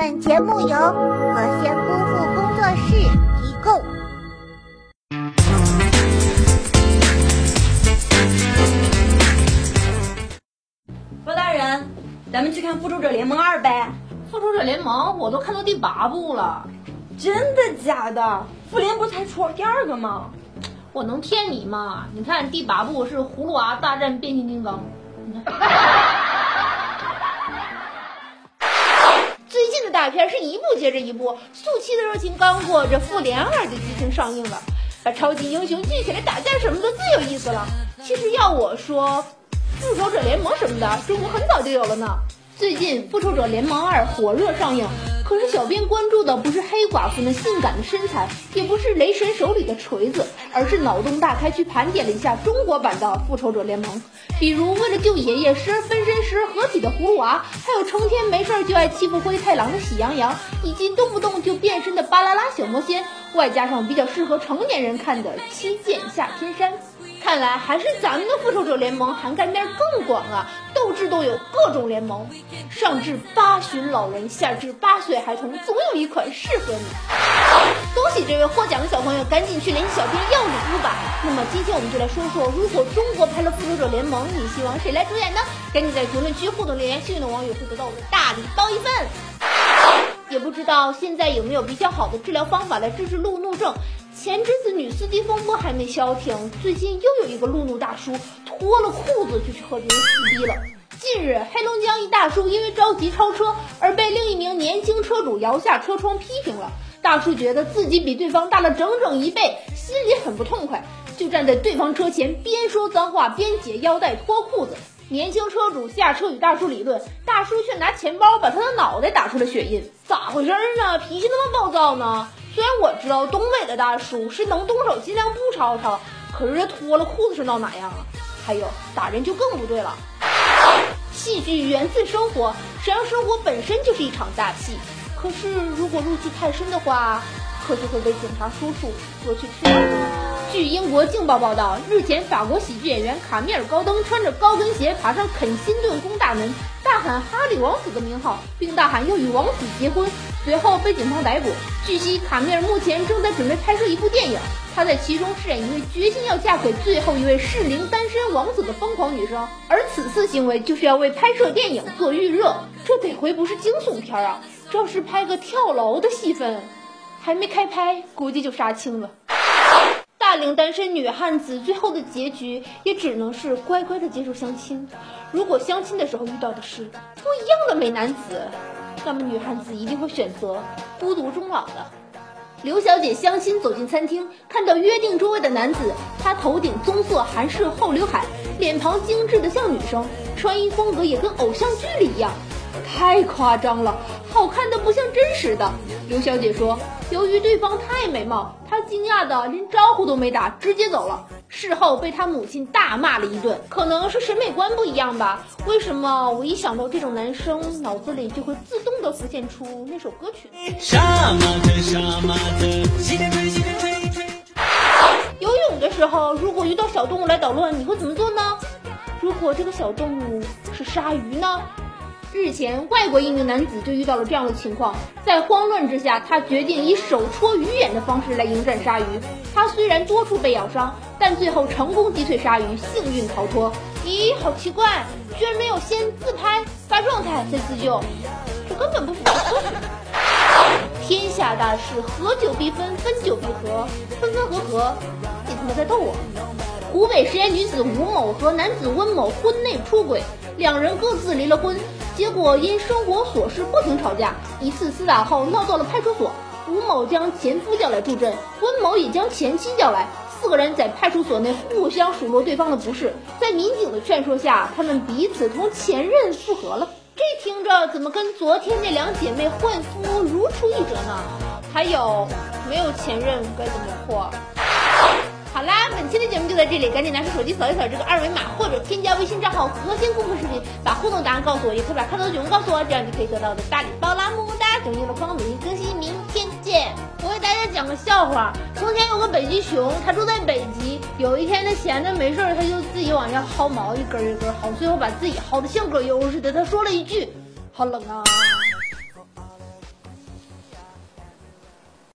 本节目由何仙夫妇工作室提供。包大人，咱们去看《复仇者联盟二》呗。复仇者联盟我都看到第八部了，真的假的？复联不才出第二个吗？我能骗你吗？你看第八部是葫芦娃大战变形金刚，你看。片是一部接着一部，速七的热情刚过，这复联二的剧情上映了，把超级英雄聚起来打架什么的最有意思了。其实要我说，复仇者联盟什么的，中国很早就有了呢。最近《复仇者联盟二》火热上映，可是小编关注的不是黑寡妇那性感的身材，也不是雷神手里的锤子，而是脑洞大开去盘点了一下中国版的《复仇者联盟》，比如为了救爷爷时而分身时而合体的葫芦娃，还有成天没事就爱欺负灰太狼的喜羊羊，以及动不动就变身的巴啦啦小魔仙，外加上比较适合成年人看的《七剑下天山》。看来还是咱们的复仇者联盟涵盖面更广啊，斗智斗勇，各种联盟，上至八旬老人，下至八岁孩童，总有一款适合你。恭喜这位获奖的小朋友，赶紧去联系小编要礼物吧。那么今天我们就来说说，如果中国拍了复仇者联盟，你希望谁来主演呢？赶紧在评论区互动留言，幸运的网友会得到我的大礼包一份。也不知道现在有没有比较好的治疗方法来治治路怒症。前阵子女司机风波还没消停，最近又有一个路怒大叔脱了裤子就去和别人撕逼了。近日，黑龙江一大叔因为着急超车而被另一名年轻车主摇下车窗批评了。大叔觉得自己比对方大了整整一倍，心里很不痛快，就站在对方车前边说脏话边解腰带脱裤子。年轻车主下车与大叔理论，大叔却拿钱包把他的脑袋打出了血印，咋回事呢？脾气那么暴躁呢？虽然我知道东北的大叔是能动手尽量不吵吵，可是这脱了裤子是闹哪样啊？还有打人就更不对了。戏剧源自生活，谁让生活本身就是一场大戏，可是如果入戏太深的话，可就会被警察叔叔捉去吃了。据英国《镜报》报道，日前法国喜剧演员卡米尔·高登穿着高跟鞋爬上肯辛顿宫大门，大喊“哈里王子”的名号，并大喊要与王子结婚，随后被警方逮捕。据悉，卡米尔目前正在准备拍摄一部电影，他在其中饰演一位决心要嫁给最后一位适龄单身王子的疯狂女生，而此次行为就是要为拍摄电影做预热。这得回不是惊悚片啊，这要是拍个跳楼的戏份，还没开拍，估计就杀青了。龄单身女汉子最后的结局也只能是乖乖的接受相亲。如果相亲的时候遇到的是不一样的美男子，那么女汉子一定会选择孤独终老的。刘小姐相亲走进餐厅，看到约定桌位的男子，他头顶棕色韩式厚刘海，脸庞精致的像女生，穿衣风格也跟偶像剧里一样。太夸张了，好看的不像真实的。刘小姐说，由于对方太美貌，她惊讶的连招呼都没打，直接走了。事后被她母亲大骂了一顿，可能是审美观不一样吧。为什么我一想到这种男生，脑子里就会自动的浮现出那首歌曲？游泳的时候，如果遇到小动物来捣乱，你会怎么做呢？如果这个小动物是鲨鱼呢？日前，外国一名男子就遇到了这样的情况，在慌乱之下，他决定以手戳鱼眼的方式来迎战鲨鱼。他虽然多处被咬伤，但最后成功击退鲨鱼，幸运逃脱。咦，好奇怪，居然没有先自拍发状态再自救，这根本不符合科学。天下大事，合久必分，分久必合，分分合合，你他妈在逗我！湖北十堰女子吴某和男子温某婚内出轨，两人各自离了婚。结果因生活琐事不停吵架，一次厮打后闹到了派出所。吴某将前夫叫来助阵，温某也将前妻叫来，四个人在派出所内互相数落对方的不是。在民警的劝说下，他们彼此同前任复合了。这听着怎么跟昨天那两姐妹换夫如出一辙呢？还有，没有前任该怎么破？好啦，本期的节目就在这里，赶紧拿出手机扫一扫这个二维码，或者添加微信账号“核心顾客视频”，把互动答案告诉我，也可以把看到的节目告诉我，这样就可以得到我的大礼包啦！么么哒！等乐乐方每天更新，明天见！我给大家讲个笑话，从前有个北极熊，它住在北极，有一天它闲着没事儿，它就自己往下薅毛，一根一根薅，最后把自己薅的像葛优似的。他说了一句：“好冷啊。”